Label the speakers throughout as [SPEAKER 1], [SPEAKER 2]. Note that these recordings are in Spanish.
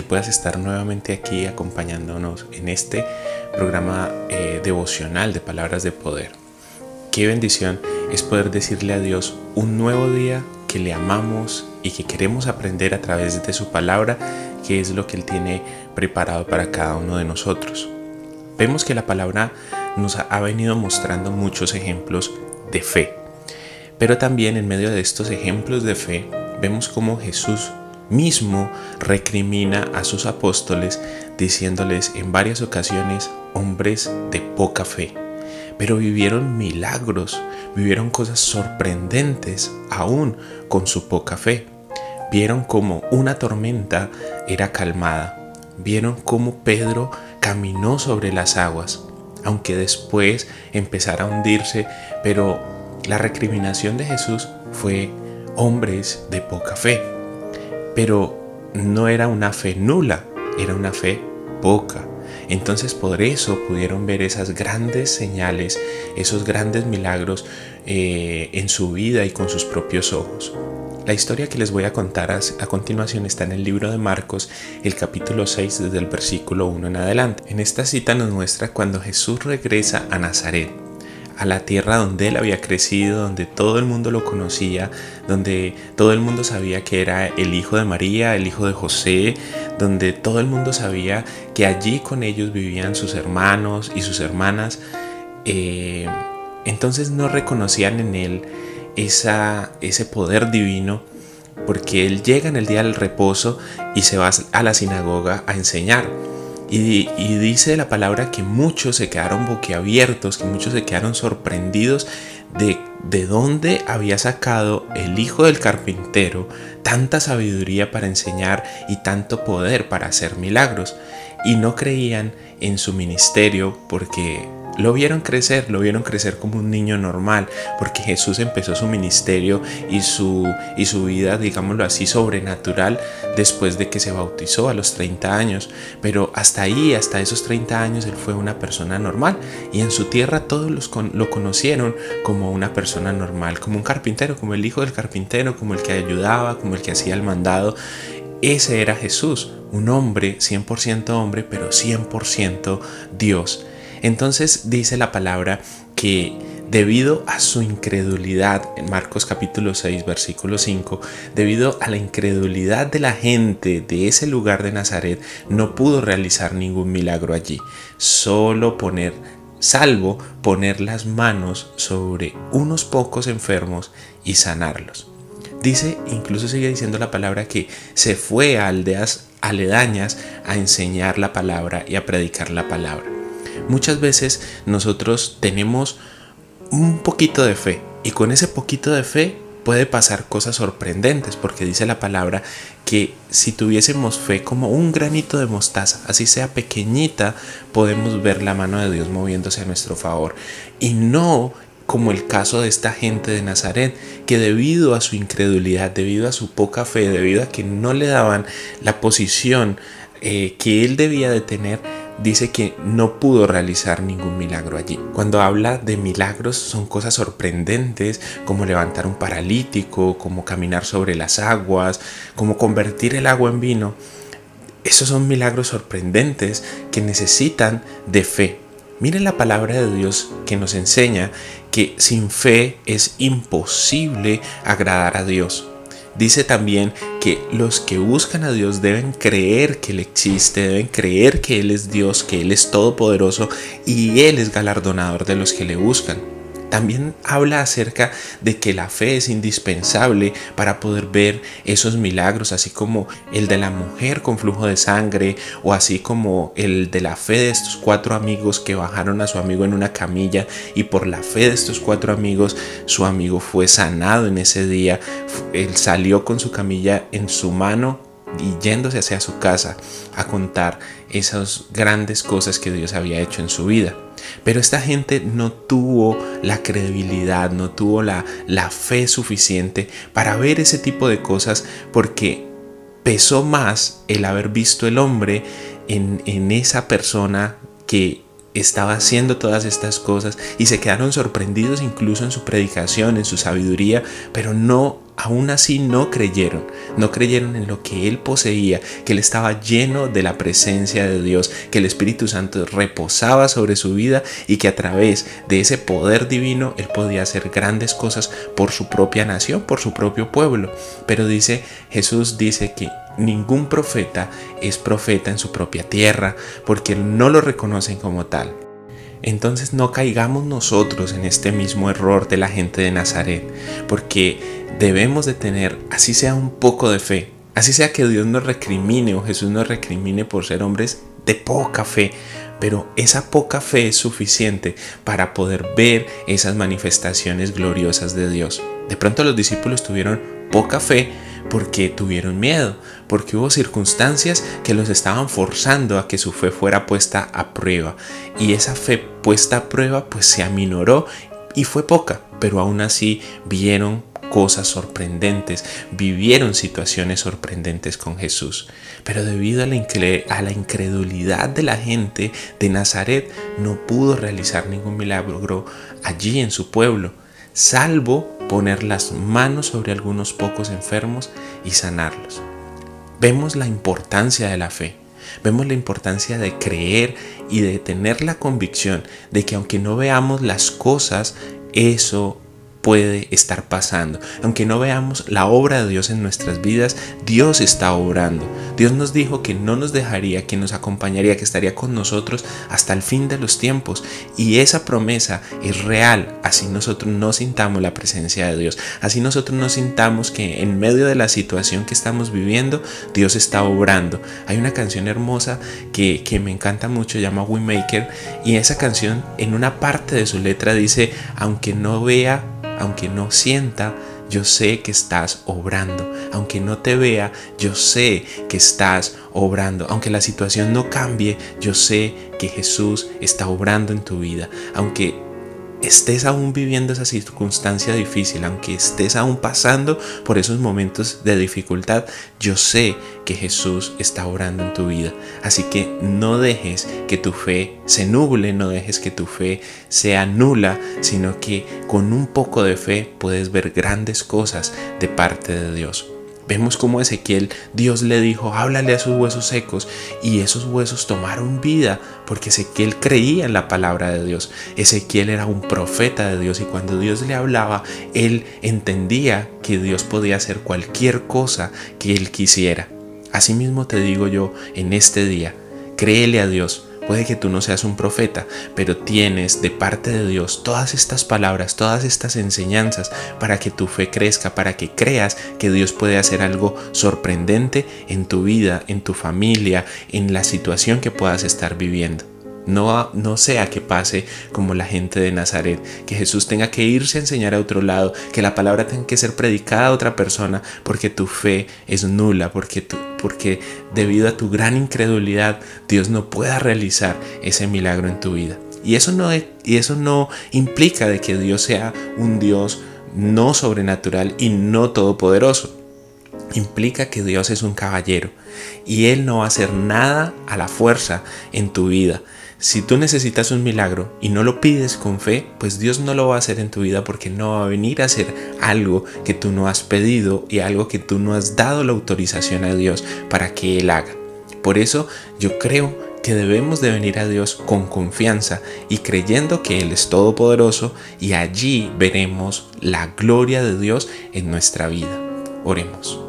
[SPEAKER 1] que puedas estar nuevamente aquí acompañándonos en este programa eh, devocional de palabras de poder. Qué bendición es poder decirle a Dios un nuevo día que le amamos y que queremos aprender a través de su palabra, que es lo que Él tiene preparado para cada uno de nosotros. Vemos que la palabra nos ha venido mostrando muchos ejemplos de fe, pero también en medio de estos ejemplos de fe vemos cómo Jesús mismo recrimina a sus apóstoles diciéndoles en varias ocasiones hombres de poca fe. Pero vivieron milagros, vivieron cosas sorprendentes aún con su poca fe. Vieron como una tormenta era calmada. Vieron cómo Pedro caminó sobre las aguas, aunque después empezara a hundirse, pero la recriminación de Jesús fue hombres de poca fe pero no era una fe nula, era una fe poca. Entonces por eso pudieron ver esas grandes señales, esos grandes milagros eh, en su vida y con sus propios ojos. La historia que les voy a contar a, a, continuación está en el libro de Marcos, el capítulo 6, desde el versículo 1 en adelante. En esta cita nos muestra cuando Jesús regresa a Nazaret a la tierra donde él había crecido, donde todo el mundo lo conocía, donde todo el mundo sabía que era el hijo de María, el hijo de José, donde todo el mundo sabía que allí con ellos vivían sus hermanos y sus hermanas. Eh, entonces no reconocían en él ese poder divino porque él llega en el día del reposo y se va a la sinagoga a enseñar. Y, dice la palabra que muchos se quedaron boquiabiertos, que muchos se quedaron sorprendidos de, de dónde había sacado el hijo del carpintero tanta sabiduría para enseñar y tanto poder para hacer milagros. Y no creían en su ministerio porque lo vieron crecer, lo vieron crecer como un niño normal, porque Jesús empezó su ministerio y su, y su vida, digámoslo así, sobrenatural después de que se bautizó a los 30 años. Pero hasta ahí, hasta esos 30 años, él fue una persona normal y en su tierra todos lo conocieron como una persona normal, como un carpintero, como el hijo del carpintero, como el que ayudaba, como el que hacía el mandado. Ese era Jesús, un hombre, 100% hombre, pero 100% Dios. Entonces dice la palabra que debido a su incredulidad, en Marcos capítulo 6, versículo 5, debido a la incredulidad de la gente de ese lugar de Nazaret, no pudo realizar ningún milagro allí, solo poner, salvo poner las manos sobre unos pocos enfermos y sanarlos. Dice, incluso sigue diciendo la palabra que se fue a aldeas aledañas a enseñar la palabra y a predicar la palabra. Muchas veces nosotros tenemos un poquito de fe y con ese poquito de fe puede pasar cosas sorprendentes porque dice la palabra que si tuviésemos fe como un granito de mostaza, así sea pequeñita, podemos ver la mano de Dios moviéndose a nuestro favor y no como el caso de esta gente de Nazaret, que debido a su incredulidad, debido a su poca fe, debido a que no le daban la posición eh, que él debía de tener, dice que no pudo realizar ningún milagro allí. Cuando habla de milagros son cosas sorprendentes como levantar un paralítico, como caminar sobre las aguas, como convertir el agua en vino. Esos son milagros sorprendentes que necesitan de fe. Miren la palabra de Dios que nos enseña que sin fe es imposible agradar a Dios. Dice también que los que buscan a Dios deben creer que Él existe, deben creer que Él es Dios, que Él es todopoderoso y Él es galardonador de los que le buscan. También habla acerca de que la fe es indispensable para poder ver esos milagros, así como el de la mujer con flujo de sangre o así como el de la fe de estos cuatro amigos que bajaron a su amigo en una camilla y por la fe de estos cuatro amigos su amigo fue sanado en ese día. Él salió con su camilla en su mano y yéndose hacia su casa a contar esas grandes cosas que Dios había hecho en su vida. Pero esta gente no tuvo la credibilidad, no tuvo la, la fe suficiente para ver ese tipo de cosas porque pesó más el haber visto el hombre en, en esa persona que estaba haciendo todas estas cosas y se quedaron sorprendidos incluso en su predicación, en su sabiduría, pero no aún así no creyeron, no creyeron en lo que él poseía, que él estaba lleno de la presencia de Dios, que el Espíritu Santo reposaba sobre su vida y que a través de ese poder divino él podía hacer grandes cosas por su propia nación, por su propio pueblo. Pero dice, Jesús dice que ningún profeta es profeta en su propia tierra, porque no lo reconocen como tal. Entonces no caigamos nosotros en este mismo error de la gente de Nazaret, porque debemos de tener, así sea un poco de fe, así sea que Dios nos recrimine o Jesús nos recrimine por ser hombres de poca fe, pero esa poca fe es suficiente para poder ver esas manifestaciones gloriosas de Dios. De pronto los discípulos tuvieron poca fe porque tuvieron miedo, porque hubo circunstancias que los estaban forzando a que su fe fuera puesta a prueba. Y esa fe puesta a prueba pues se aminoró y fue poca, pero aún así vieron cosas sorprendentes, vivieron situaciones sorprendentes con Jesús. Pero debido a la, incredulidad de la gente de Nazaret, no pudo realizar ningún milagro allí en su pueblo, salvo poner las manos sobre algunos pocos enfermos y sanarlos. Vemos la importancia de la fe. Vemos la importancia de creer y de tener la convicción de que aunque no veamos las cosas, eso puede estar pasando. Aunque no veamos la obra de Dios en nuestras vidas, Dios está obrando. Dios nos dijo que no nos dejaría, que nos acompañaría, que estaría con nosotros hasta el fin de los tiempos. Y esa promesa es real. Así nosotros no sintamos la presencia de Dios. Así nosotros no sintamos que en medio de la situación que estamos viviendo, Dios está obrando. Hay una canción hermosa que, que me encanta mucho, llama We Maker. Y esa canción en una parte de su letra dice, aunque no vea aunque no sienta, yo sé que estás obrando. Aunque no te vea, yo sé que estás obrando. Aunque la situación no cambie, yo sé que Jesús está obrando en tu vida. Aunque estés aún viviendo esa circunstancia difícil, aunque estés aún pasando por esos momentos de dificultad, yo sé que Jesús está orando en tu vida. Así que no dejes que tu fe se nuble, no dejes que tu fe sea nula, sino que con un poco de fe puedes ver grandes cosas de parte de Dios. Vemos como Ezequiel, Dios le dijo, háblale a sus huesos secos y esos huesos tomaron vida porque Ezequiel creía en la palabra de Dios. Ezequiel era un profeta de Dios y cuando Dios le hablaba, él entendía que Dios podía hacer cualquier cosa que él quisiera. Asimismo te digo yo en este día, créele a Dios Puede que tú no seas un profeta, pero tienes de parte de Dios todas estas palabras, todas estas enseñanzas para que tu fe crezca, para que creas que Dios puede hacer algo sorprendente en tu vida, en tu familia, en la situación que puedas estar viviendo. No, no sea que pase como la gente de Nazaret, que Jesús tenga que irse a enseñar a otro lado, que la palabra tenga que ser predicada a otra persona porque tu fe es nula, porque, porque debido a tu gran incredulidad Dios no pueda realizar ese milagro en tu vida. Y eso no, y eso no implica de que Dios sea un Dios no sobrenatural y no todopoderoso implica que Dios es un caballero y Él no va a hacer nada a la fuerza en tu vida. Si tú necesitas un milagro y no lo pides con fe, pues Dios no lo va a hacer en tu vida porque no va a venir a hacer algo que tú no has pedido y algo que tú no has dado la autorización a Dios para que Él haga. Por eso yo creo que debemos de venir a Dios con confianza y creyendo que Él es todopoderoso y allí veremos la gloria de Dios en nuestra vida. Oremos.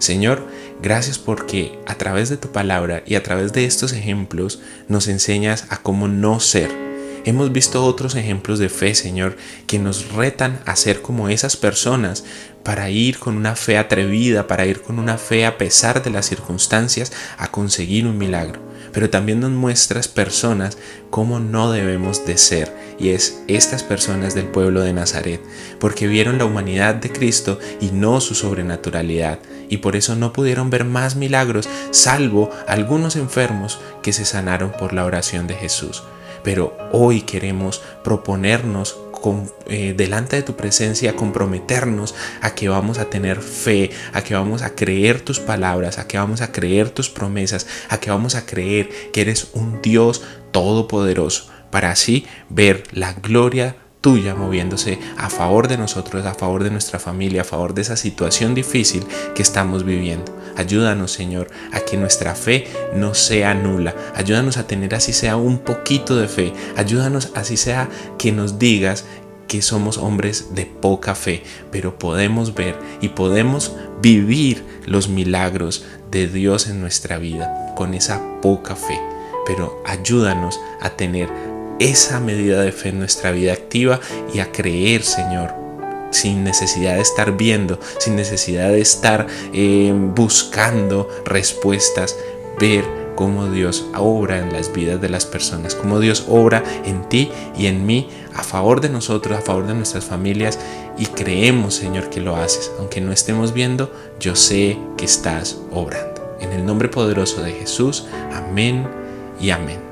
[SPEAKER 1] Señor, Gracias porque a través de tu palabra y a través de estos ejemplos nos enseñas a cómo no ser. Hemos visto otros ejemplos de fe, Señor, que nos retan a ser como esas personas para ir con una fe atrevida, para ir con una fe a pesar de las circunstancias a conseguir un milagro. Pero también nos muestras personas cómo no debemos de ser, y es estas personas del pueblo de Nazaret, porque vieron la humanidad de Cristo y no su sobrenaturalidad, y por eso no pudieron ver más milagros, salvo algunos enfermos que se sanaron por la oración de Jesús. Pero hoy queremos proponernos eh, delante de tu presencia, comprometernos a que vamos a tener fe, a que vamos a creer tus palabras, a que vamos a creer tus promesas, a que vamos a creer que eres un Dios todopoderoso, para así ver la gloria tuya moviéndose a favor de nosotros, a favor de nuestra familia, a favor de esa situación difícil que estamos viviendo. Ayúdanos, Señor, a que nuestra fe no sea nula. Ayúdanos a tener así sea un poquito de fe. Ayúdanos así sea que nos digas que somos hombres de poca fe, pero podemos ver y podemos vivir los milagros de Dios en nuestra vida con esa poca fe. Pero ayúdanos a tener esa medida de fe en nuestra vida activa y a creer, Señor, sin necesidad de estar viendo, sin necesidad de estar eh, buscando respuestas, ver cómo Dios obra en las vidas de las personas, cómo Dios obra en ti y en mí a favor de nosotros, a favor de nuestras familias y creemos, Señor, que lo haces. Aunque no estemos viendo, yo sé que estás obrando. En el nombre poderoso de Jesús, amén y amén.